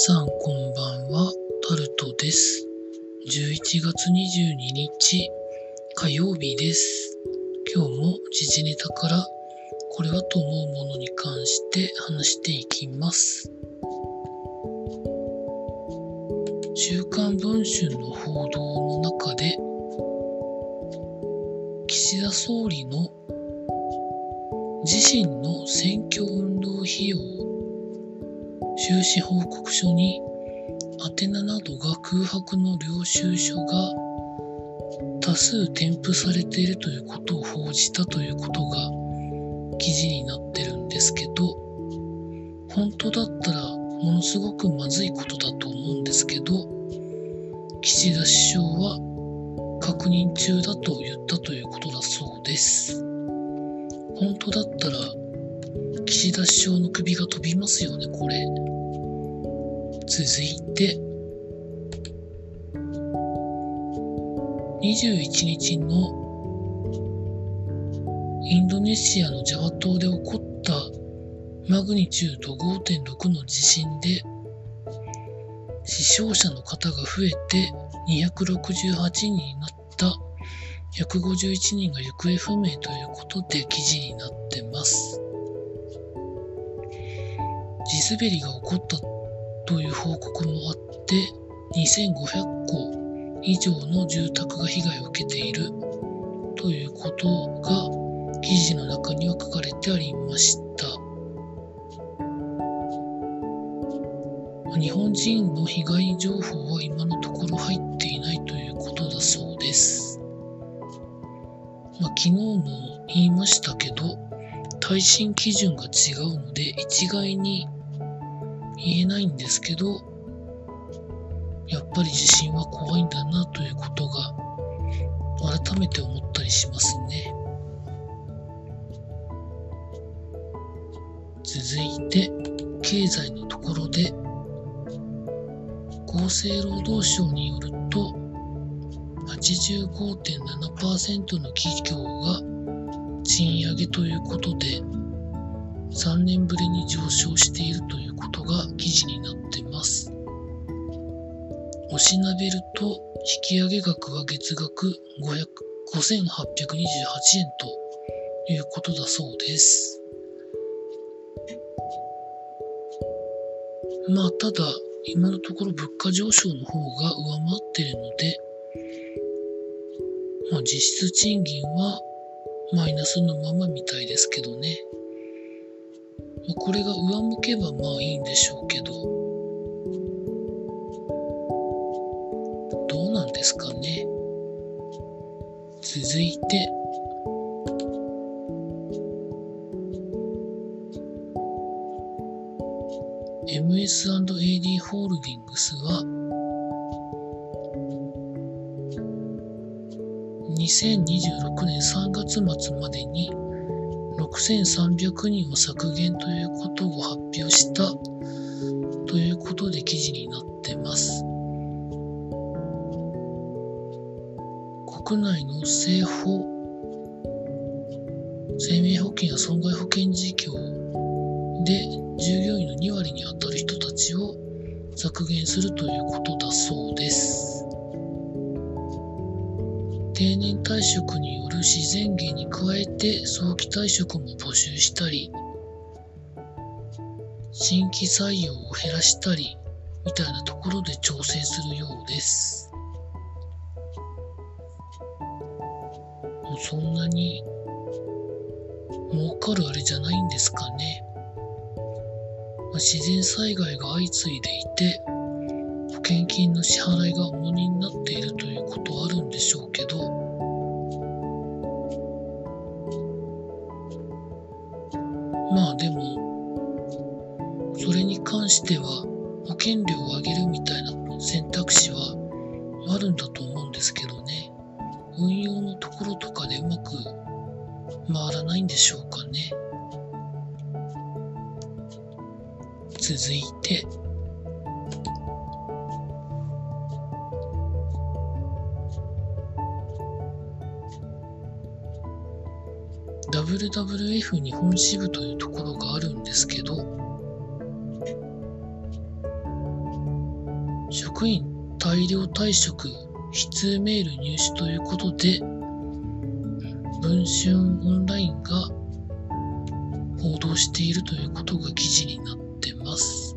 さんこんばんは、タルトです。11月22日火曜日です。今日も時事ネタからこれはと思うものに関して話していきます。週刊文春の報道の中で岸田総理の自身の選挙運動費用収支報告書に宛名などが空白の領収書が多数添付されているということを報じたということが記事になってるんですけど本当だったらものすごくまずいことだと思うんですけど岸田首相は確認中だと言ったということだそうです。本当だったら岸田首相の首が飛びますよねこれ。続いて21日のインドネシアのジャワ島で起こったマグニチュード5.6の地震で死傷者の方が増えて268人になった151人が行方不明ということで記事になってます。地滑りが起こったという報告もあって2500戸以上の住宅が被害を受けている。ということが記事の中には書かれてありました。日本人の被害情報は今のところ入っていないということだそうです、まあ、昨日も言いましたけど耐震基準が違うので一概に言えないんですけどやっぱり地震は怖いんだなということが改めて思ったりしますね。続いて経済のところで厚生労働省によると85.7%の企業が賃上げということで3年ぶりに上昇しているということが記事になってます。おしなべると引き上げ額は月額5828円ということだそうです。まあただ今のところ物価上昇の方が上回ってるので、まあ実質賃金はマイナスのままみたいですけどね。まあこれが上向けばまあいいんでしょうけど、どうなんですかね。続いて、MS&AD ホールディングスは、2026年3月末までに6300人を削減ということを発表したということで記事になってます。国内の政保、生命保険や損害保険事業で従業員の2割に当たる人たちを削減するということだそうです。定年退職による自然減に加えて早期退職も募集したり新規採用を減らしたりみたいなところで調整するようです。もうそんなに儲かるあれじゃないんですかね、まあ、自然災害が相次いでいて保険金の支払いが重荷になっているということはあるんでしょうけど。まあでもそれに関しては保険料を上げるみたいな選択肢はあるんだと思うんですけどね。運用のところとかでうまく回らないんでしょうかね。続いて。WWF 日本支部というところがあるんですけど職員大量退職、悲痛メール入手ということで、文春オンラインが報道しているということが記事になってます。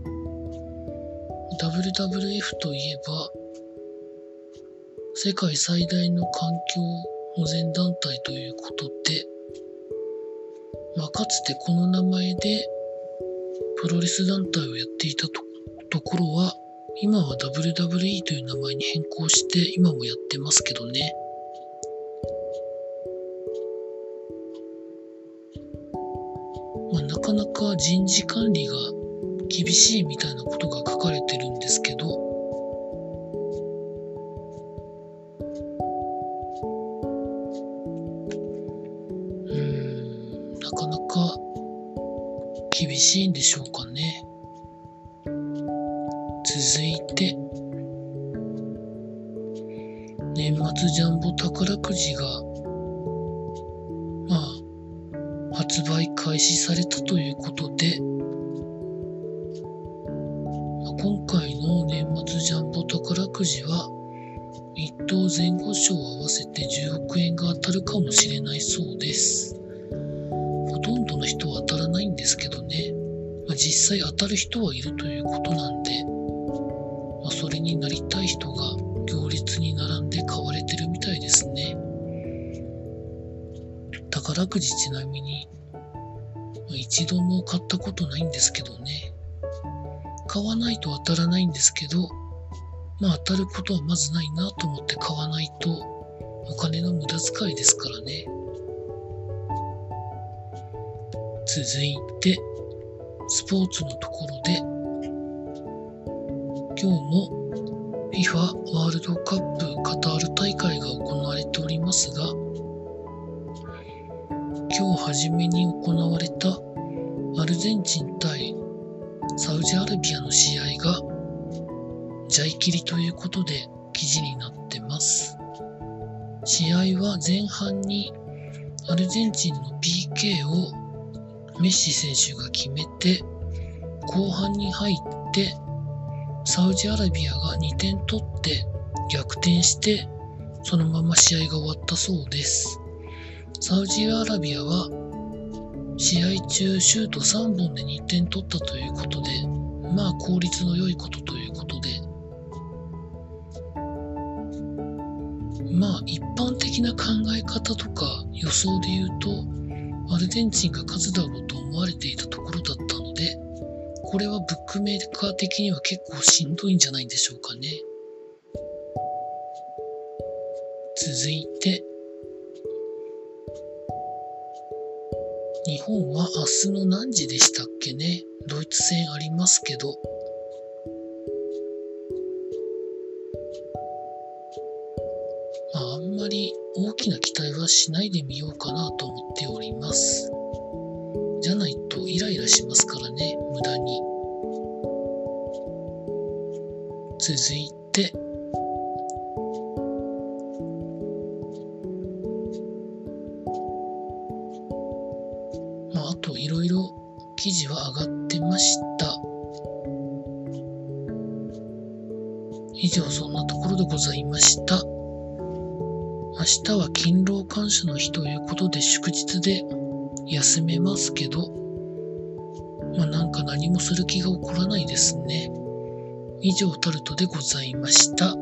WWF といえば、世界最大の環境保全団体ということで、まあ、かつてこの名前でプロレス団体をやっていたとところは、今は WWE という名前に変更して今もやってますけどね。まあ、なかなか人事管理が厳しいみたいなことが書かれてるんですけど、しいんでしょうかね。続いて、年末ジャンボ宝くじが、まあ、発売開始されたということで、まあ、今回の年末ジャンボ宝くじは、一等前後賞を合わせて10億円が当たるかもしれないそうです。ほとんどの人は当たらないんですけど、実際当たる人はいるということなんで、まあ、それになりたい人が行列に並んで買われてるみたいですね。宝くじちなみに、一度も買ったことないんですけどね。買わないと当たらないんですけど、まあ当たることはまずないなと思って買わないとお金の無駄遣いですからね。続いて、スポーツのところで、今日も FIFA ワールドカップカタール大会が行われておりますが、今日初めに行われたアルゼンチン対サウジアラビアの試合がジャイキリということで記事になってます。試合は前半にアルゼンチンの PK をメッシ選手が決めて後半に入ってサウジアラビアが2点取って逆転して、そのまま試合が終わったそうです。サウジアラビアは試合中シュート3本で2点取ったということで、まあ効率の良いことということで、まあ一般的な考え方とか予想で言うと、アルゼンチンが勝つだろうと思われていたところだったので、これはブックメーカー的には結構しんどいんじゃないんでしょうかね。続いて、日本は明日の何時でしたっけね？ドイツ戦ありますけど。まあ、あんまり大きな期待はしないでみようかなと思っております。じゃないとイライラしますからね、無駄に。続いて、まあ、あといろいろ記事は上がってました。以上そんなところでございました。明日は勤労感謝の日ということで祝日で休めますけど、まあなんか何もする気が起こらないですね。以上タルトでございました。